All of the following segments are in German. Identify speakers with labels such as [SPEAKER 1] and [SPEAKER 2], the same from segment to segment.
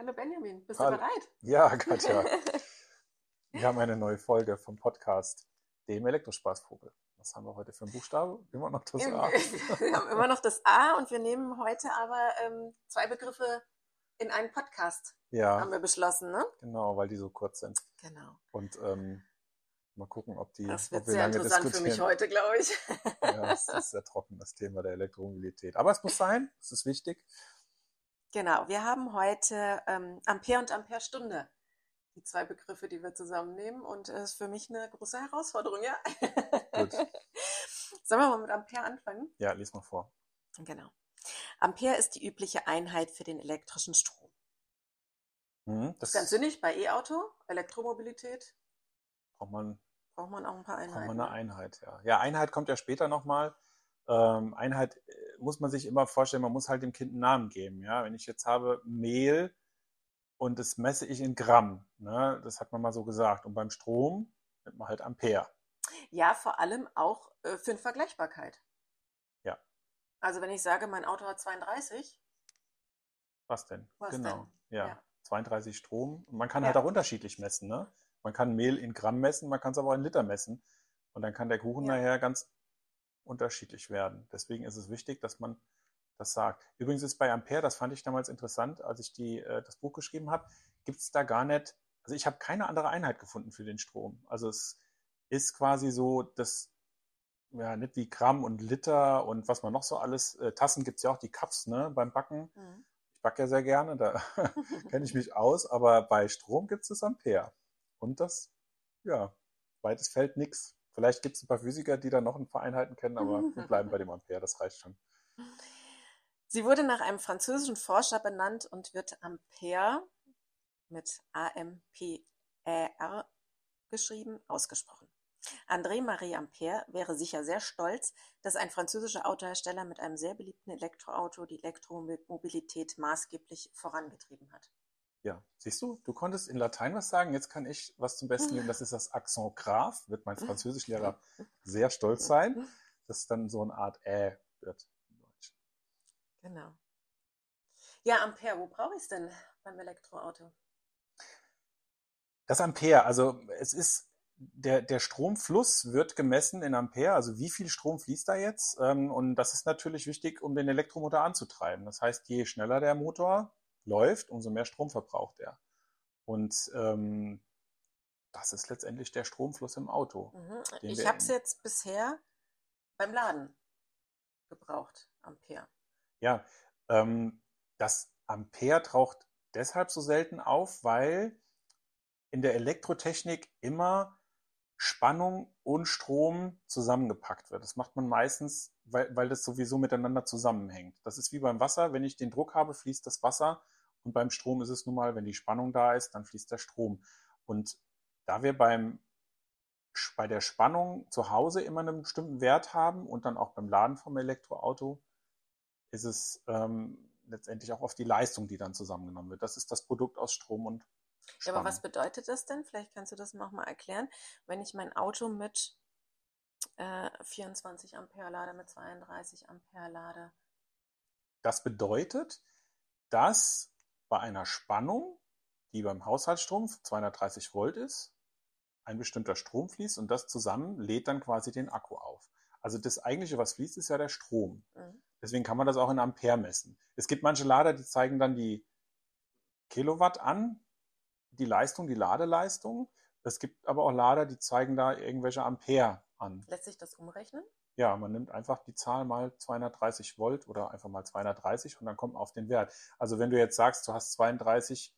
[SPEAKER 1] Hallo Benjamin, bist
[SPEAKER 2] Hallo.
[SPEAKER 1] du bereit?
[SPEAKER 2] Ja, Katja. Wir haben eine neue Folge vom Podcast, dem Elektrospaßvogel. Was haben wir heute für einen Buchstabe? Immer noch das A.
[SPEAKER 1] Wir haben immer noch das A und wir nehmen heute aber ähm, zwei Begriffe in einen Podcast, haben
[SPEAKER 2] Ja,
[SPEAKER 1] wir beschlossen, ne?
[SPEAKER 2] genau, weil die so kurz sind.
[SPEAKER 1] Genau.
[SPEAKER 2] Und ähm, mal gucken, ob die.
[SPEAKER 1] Das wird sehr interessant für mich heute, glaube ich.
[SPEAKER 2] Ja, es ist sehr trocken, das Thema der Elektromobilität. Aber es muss sein, es ist wichtig.
[SPEAKER 1] Genau, wir haben heute ähm, Ampere und Amperestunde. Die zwei Begriffe, die wir zusammennehmen und es ist für mich eine große Herausforderung, ja?
[SPEAKER 2] Gut.
[SPEAKER 1] Sollen wir mal mit Ampere anfangen?
[SPEAKER 2] Ja, lies mal vor.
[SPEAKER 1] Genau. Ampere ist die übliche Einheit für den elektrischen Strom.
[SPEAKER 2] Hm,
[SPEAKER 1] Das ist ganz sinnig bei E-Auto, Elektromobilität,
[SPEAKER 2] braucht man,
[SPEAKER 1] braucht man auch ein paar
[SPEAKER 2] braucht
[SPEAKER 1] Einheiten.
[SPEAKER 2] man eine Einheit, ja. Ja, Einheit kommt ja später nochmal. Ähm, Einheit äh, muss man sich immer vorstellen, man muss halt dem Kind einen Namen geben. Ja? Wenn ich jetzt habe Mehl und das messe ich in Gramm, ne? das hat man mal so gesagt. Und beim Strom nimmt man halt Ampere.
[SPEAKER 1] Ja, vor allem auch äh, für eine Vergleichbarkeit.
[SPEAKER 2] Ja.
[SPEAKER 1] Also wenn ich sage, mein Auto hat 32,
[SPEAKER 2] Was denn?
[SPEAKER 1] Was
[SPEAKER 2] genau.
[SPEAKER 1] denn?
[SPEAKER 2] Ja.
[SPEAKER 1] Ja.
[SPEAKER 2] 32 Strom. Und man kann
[SPEAKER 1] Ja.
[SPEAKER 2] halt auch unterschiedlich messen. Ne? Man kann Mehl in Gramm messen, man kann es aber auch in Liter messen. Und dann kann der Kuchen
[SPEAKER 1] Ja.
[SPEAKER 2] nachher ganz unterschiedlich werden. Deswegen ist es wichtig, dass man das sagt. Übrigens ist bei Ampere, das fand ich damals interessant, als ich die, äh, das Buch geschrieben habe, gibt es da gar nicht, also ich habe keine andere Einheit gefunden für den Strom. Also es ist quasi so, das, ja, nicht wie Gramm und Liter und was man noch so alles, äh, Tassen gibt es ja auch, die Cups, ne, beim Backen.
[SPEAKER 1] Mhm.
[SPEAKER 2] Ich backe ja sehr gerne, da kenne ich mich aus, aber bei Strom gibt es das Ampere. Und das, ja, weites Feld nix. Vielleicht gibt es ein paar Physiker, die da noch ein paar Einheiten kennen, aber wir bleiben bei dem Ampere, das reicht schon.
[SPEAKER 1] Sie wurde nach einem französischen Forscher benannt und wird Ampere mit A-M-P-E-R geschrieben ausgesprochen. André-Marie Ampere wäre sicher sehr stolz, dass ein französischer Autohersteller mit einem sehr beliebten Elektroauto die Elektromobilität maßgeblich vorangetrieben hat.
[SPEAKER 2] Ja, siehst du, du konntest in Latein was sagen, jetzt kann ich was zum Besten geben, das ist das Accent grave, wird mein Französischlehrer sehr stolz sein, dass dann so eine Art Ä wird im Deutschen.
[SPEAKER 1] Genau. Ja, Ampere, wo brauche ich es denn beim Elektroauto?
[SPEAKER 2] Das Ampere, also es ist, der, der Stromfluss wird gemessen in Ampere, also wie viel Strom fließt da jetzt? Ähm, Und das ist natürlich wichtig, um den Elektromotor anzutreiben. Das heißt, je schneller der Motor läuft, umso mehr Strom verbraucht er. Und ähm, das ist letztendlich der Stromfluss im Auto.
[SPEAKER 1] Mhm. Ich habe es jetzt bisher beim Laden gebraucht, Ampere.
[SPEAKER 2] Ja, ähm, das Ampere taucht deshalb so selten auf, weil in der Elektrotechnik immer Spannung und Strom zusammengepackt wird. Das macht man meistens, weil, weil das sowieso miteinander zusammenhängt. Das ist wie beim Wasser. Wenn ich den Druck habe, fließt das Wasser. Und beim Strom ist es nun mal, wenn die Spannung da ist, dann fließt der Strom. Und da wir beim, bei der Spannung zu Hause immer einen bestimmten Wert haben und dann auch beim Laden vom Elektroauto, ist es ähm, letztendlich auch auf die Leistung, die dann zusammengenommen wird. Das ist das Produkt aus Strom und
[SPEAKER 1] Ja,
[SPEAKER 2] Spannung.
[SPEAKER 1] aber was bedeutet das denn? Vielleicht kannst du das noch mal erklären. Wenn ich mein Auto mit äh, 24 Ampere lade, mit 32 Ampere lade.
[SPEAKER 2] Das bedeutet, dass bei einer Spannung, die beim Haushaltsstrom 230 Volt ist, ein bestimmter Strom fließt und das zusammen lädt dann quasi den Akku auf. Also das eigentliche, was fließt, ist ja der Strom.
[SPEAKER 1] Mhm.
[SPEAKER 2] Deswegen kann man das auch in Ampere messen. Es gibt manche Lader, die zeigen dann die Kilowatt an, die Leistung, die Ladeleistung. Es gibt aber auch Lader, die zeigen da irgendwelche Ampere an.
[SPEAKER 1] Lässt sich das umrechnen?
[SPEAKER 2] Ja, man nimmt einfach die Zahl mal 230 Volt oder einfach mal 230 und dann kommt man auf den Wert. Also wenn du jetzt sagst, du hast 32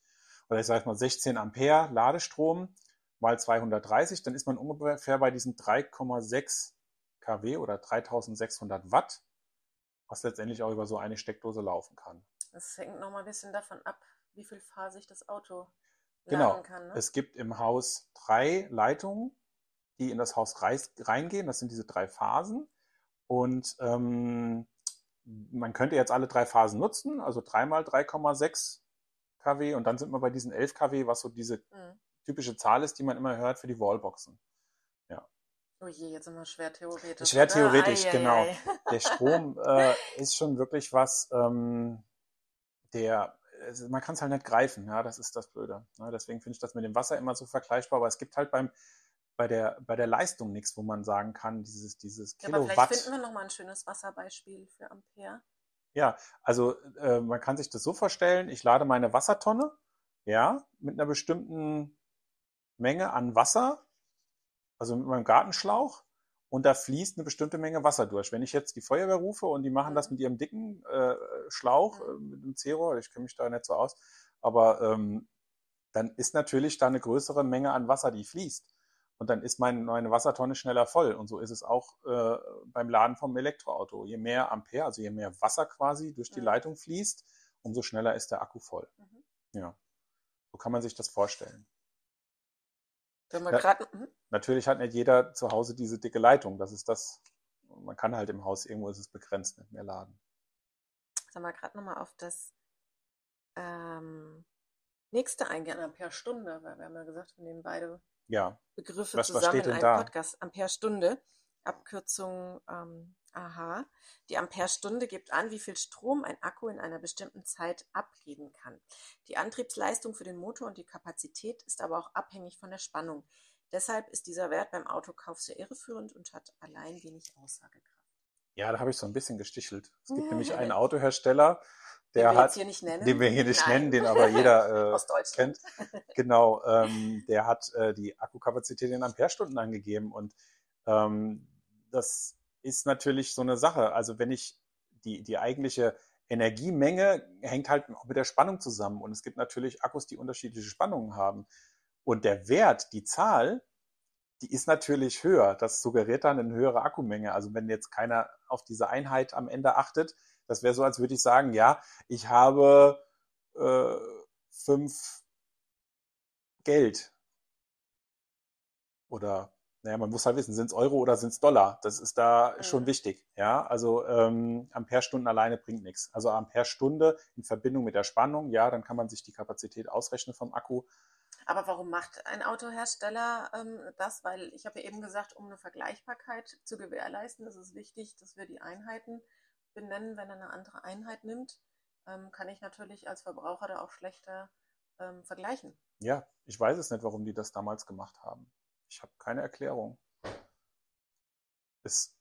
[SPEAKER 2] oder ich sage mal 16 Ampere Ladestrom mal 230, dann ist man ungefähr bei diesen 3,6 kW oder 3600 Watt, was letztendlich auch über so eine Steckdose laufen kann.
[SPEAKER 1] Das hängt noch mal ein bisschen davon ab, wie viel phasig das Auto
[SPEAKER 2] Genau.
[SPEAKER 1] laden kann. Ne?
[SPEAKER 2] Es gibt im Haus drei Leitungen, die in das Haus reingehen. Das sind diese drei Phasen. Und ähm, man könnte jetzt alle drei Phasen nutzen, also dreimal 3,6 kW und dann sind wir bei diesen 11 kW, was so diese
[SPEAKER 1] Mhm.
[SPEAKER 2] typische Zahl ist, die man immer hört für die Wallboxen.
[SPEAKER 1] Oh je, jetzt sind wir schwer theoretisch.
[SPEAKER 2] Schwer
[SPEAKER 1] oder?
[SPEAKER 2] theoretisch,
[SPEAKER 1] Ei, ei,
[SPEAKER 2] genau. Der Strom äh, ist schon wirklich was, ähm, der es, man kann es halt nicht greifen, ja, das ist das Blöde. Ne? Deswegen finde ich das mit dem Wasser immer so vergleichbar, aber es gibt halt beim, bei der, bei der Leistung nichts, wo man sagen kann, dieses, dieses Kilowatt.
[SPEAKER 1] Ja, aber vielleicht finden wir nochmal ein schönes Wasserbeispiel für Ampere.
[SPEAKER 2] Ja, also äh, man kann sich das so vorstellen, ich lade meine Wassertonne, ja, mit einer bestimmten Menge an Wasser, also mit meinem Gartenschlauch, und da fließt eine bestimmte Menge Wasser durch. Wenn ich jetzt die Feuerwehr rufe und die machen das mhm. mit ihrem dicken äh, Schlauch, äh, mit einem Zero, ich kenne mich da nicht so aus, aber ähm, dann ist natürlich da eine größere Menge an Wasser, die fließt. Und dann ist mein, meine Wassertonne schneller voll. Und so ist es auch äh, beim Laden vom Elektroauto. Je mehr Ampere, also je mehr Wasser quasi durch die mhm. Leitung fließt, umso schneller ist der Akku voll. Mhm. Ja. So kann man sich das vorstellen.
[SPEAKER 1] Na, grad, mhm.
[SPEAKER 2] Natürlich hat nicht jeder zu Hause diese dicke Leitung. Das ist das. Man kann halt im Haus, irgendwo ist es begrenzt, nicht mehr laden.
[SPEAKER 1] Sag mal gerade nochmal auf das ähm, nächste eingehen, Ampere Stunde, weil wir haben ja gesagt, wir nehmen beide
[SPEAKER 2] ja.
[SPEAKER 1] Begriffe
[SPEAKER 2] was,
[SPEAKER 1] zusammen
[SPEAKER 2] was
[SPEAKER 1] in einem
[SPEAKER 2] da?
[SPEAKER 1] Podcast. Amperestunde, Abkürzung ähm, AH. Die Amperestunde gibt an, wie viel Strom ein Akku in einer bestimmten Zeit abgeben kann. Die Antriebsleistung für den Motor und die Kapazität ist aber auch abhängig von der Spannung. Deshalb ist dieser Wert beim Autokauf sehr irreführend und hat allein wenig Aussagekraft.
[SPEAKER 2] Ja, da habe ich so ein bisschen gestichelt. Es gibt nämlich einen Autohersteller, der
[SPEAKER 1] den wir
[SPEAKER 2] hat,
[SPEAKER 1] jetzt hier nicht nennen.
[SPEAKER 2] den wir hier nicht
[SPEAKER 1] Nein.
[SPEAKER 2] nennen, den aber jeder äh, kennt. Genau, ähm, der hat äh, die Akkukapazität in Amperestunden angegeben und ähm, das ist natürlich so eine Sache. Also wenn ich die, die eigentliche Energiemenge hängt halt mit der Spannung zusammen und es gibt natürlich Akkus, die unterschiedliche Spannungen haben. Und der Wert, die Zahl, die ist natürlich höher. Das suggeriert dann eine höhere Akkumenge. Also wenn jetzt keiner auf diese Einheit am Ende achtet, das wäre so, als würde ich sagen, ja, ich habe äh, fünf Geld. Oder, naja, man muss halt wissen, sind es Euro oder sind es Dollar? Das ist da
[SPEAKER 1] Mhm.
[SPEAKER 2] schon wichtig. Ja, also ähm, Amperestunden alleine bringt nichts. Also Amperestunde in Verbindung mit der Spannung, ja, dann kann man sich die Kapazität ausrechnen vom Akku.
[SPEAKER 1] Aber warum macht ein Autohersteller ähm, das? Weil ich habe ja eben gesagt, um eine Vergleichbarkeit zu gewährleisten, ist es wichtig, dass wir die Einheiten benennen. Wenn er eine andere Einheit nimmt, ähm, kann ich natürlich als Verbraucher da auch schlechter ähm, vergleichen.
[SPEAKER 2] Ja, ich weiß es nicht, warum die das damals gemacht haben. Ich habe keine Erklärung. Das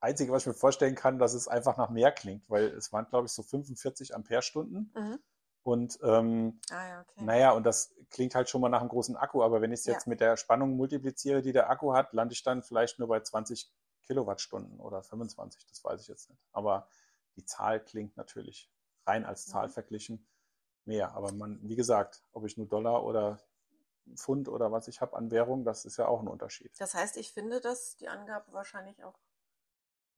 [SPEAKER 2] Einzige, was ich mir vorstellen kann, dass es einfach nach mehr klingt, weil es waren, glaube ich, so 45 Amperestunden.
[SPEAKER 1] Mhm.
[SPEAKER 2] Und ähm,
[SPEAKER 1] Ah ja, okay.
[SPEAKER 2] naja, und das klingt halt schon mal nach einem großen Akku, aber wenn ich es
[SPEAKER 1] Ja.
[SPEAKER 2] jetzt mit der Spannung multipliziere, die der Akku hat, lande ich dann vielleicht nur bei 20 Kilowattstunden oder 25, das weiß ich jetzt nicht. Aber die Zahl klingt natürlich rein als Zahl
[SPEAKER 1] Mhm.
[SPEAKER 2] verglichen mehr. Aber man, wie gesagt, ob ich nur Dollar oder Pfund oder was ich habe an Währung, das ist ja auch ein Unterschied.
[SPEAKER 1] Das heißt, ich finde das, die Angabe wahrscheinlich auch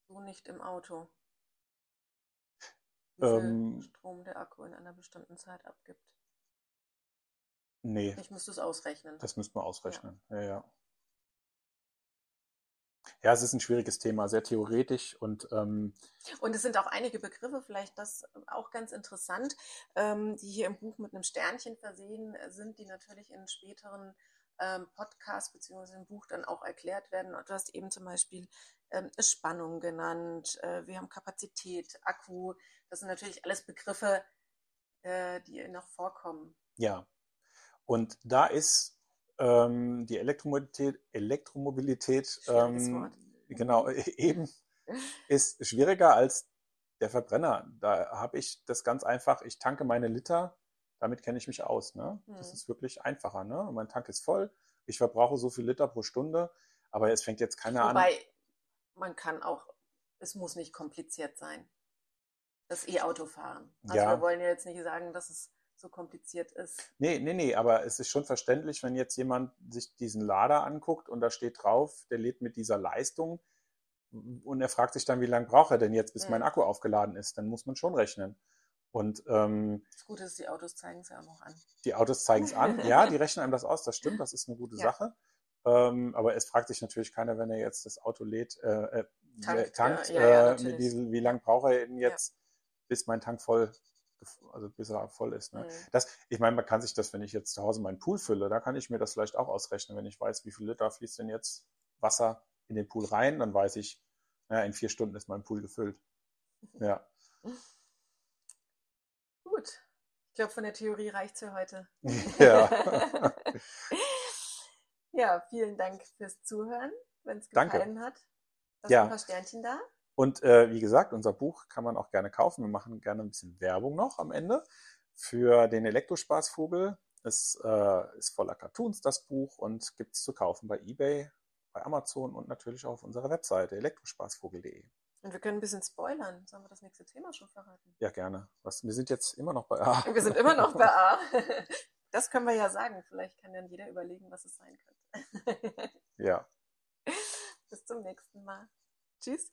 [SPEAKER 1] so nicht im Auto.
[SPEAKER 2] Ähm,
[SPEAKER 1] Strom der Akku in einer bestimmten Zeit abgibt.
[SPEAKER 2] nee,
[SPEAKER 1] Ich müsste es ausrechnen.
[SPEAKER 2] das müsste man ausrechnen. Ja, ja. Ja, es ist ein schwieriges Thema, sehr theoretisch und ähm,
[SPEAKER 1] Und es sind auch einige Begriffe, vielleicht das auch ganz interessant, ähm, die hier im Buch mit einem Sternchen versehen sind, die natürlich in späteren ähm, Podcasts beziehungsweise im Buch dann auch erklärt werden. Du hast eben zum Beispiel ähm, Spannung genannt, äh, wir haben Kapazität, Akku. Das sind natürlich alles Begriffe, äh, die noch vorkommen.
[SPEAKER 2] Ja, und da ist ähm, die Elektromobilität, Elektromobilität ähm, genau eben ist schwieriger als der Verbrenner. Da habe ich das ganz einfach, ich tanke meine Liter, damit kenne ich mich aus. Ne? Das
[SPEAKER 1] Mhm.
[SPEAKER 2] ist wirklich einfacher. Ne? Mein Tank ist voll, ich verbrauche so viel Liter pro Stunde, aber es fängt jetzt keiner an.
[SPEAKER 1] Wobei man kann auch, es muss nicht kompliziert sein. Das E-Auto-Fahren. Also
[SPEAKER 2] Ja.
[SPEAKER 1] wir wollen ja jetzt nicht sagen, dass es so kompliziert ist.
[SPEAKER 2] Nee, nee, nee, aber es ist schon verständlich, wenn jetzt jemand sich diesen Lader anguckt und da steht drauf, der lädt mit dieser Leistung und er fragt sich dann, wie lange braucht er denn jetzt, bis mein
[SPEAKER 1] Mhm.
[SPEAKER 2] Akku aufgeladen ist, dann muss man schon rechnen. Und ähm,
[SPEAKER 1] Das Gute ist, die Autos zeigen es ja auch noch an.
[SPEAKER 2] die Autos zeigen es an, ja, die rechnen einem das aus, das stimmt, das ist eine gute
[SPEAKER 1] Ja.
[SPEAKER 2] Sache. Ähm, aber es fragt sich natürlich keiner, wenn er jetzt das Auto lädt, äh, äh,
[SPEAKER 1] Tankt,
[SPEAKER 2] tankt,
[SPEAKER 1] ja, ja, ja,
[SPEAKER 2] äh, mit Diesel, wie lange braucht er denn
[SPEAKER 1] Ja.
[SPEAKER 2] jetzt, bis mein Tank voll, also bis er voll ist. Ne?
[SPEAKER 1] Mhm.
[SPEAKER 2] Das, ich meine, man kann sich das, wenn ich jetzt zu Hause meinen Pool fülle, da kann ich mir das vielleicht auch ausrechnen, wenn ich weiß, wie viel Liter fließt denn jetzt Wasser in den Pool rein, dann weiß ich, naja, in vier Stunden ist mein Pool gefüllt. Ja.
[SPEAKER 1] Ich glaube, von der Theorie reicht es für heute.
[SPEAKER 2] Ja.
[SPEAKER 1] ja, vielen Dank fürs Zuhören. Wenn es
[SPEAKER 2] Danke.
[SPEAKER 1] gefallen hat, lass
[SPEAKER 2] Ja.
[SPEAKER 1] ein paar Sternchen da.
[SPEAKER 2] Und äh, wie gesagt, unser Buch kann man auch gerne kaufen. Wir machen gerne ein bisschen Werbung noch am Ende für den Elektrospaßvogel. Es äh, ist voller Cartoons, das Buch, und gibt es zu kaufen bei eBay, bei Amazon und natürlich auch auf unserer Webseite elektrospaßvogel.de.
[SPEAKER 1] Und wir können ein bisschen spoilern. Sollen wir das nächste Thema schon verraten?
[SPEAKER 2] Ja, gerne. Was, wir sind jetzt immer noch bei A.
[SPEAKER 1] Wir sind immer noch bei A. Das können wir ja sagen. Vielleicht kann dann jeder überlegen, was es sein könnte.
[SPEAKER 2] Ja.
[SPEAKER 1] Bis zum nächsten Mal. Tschüss.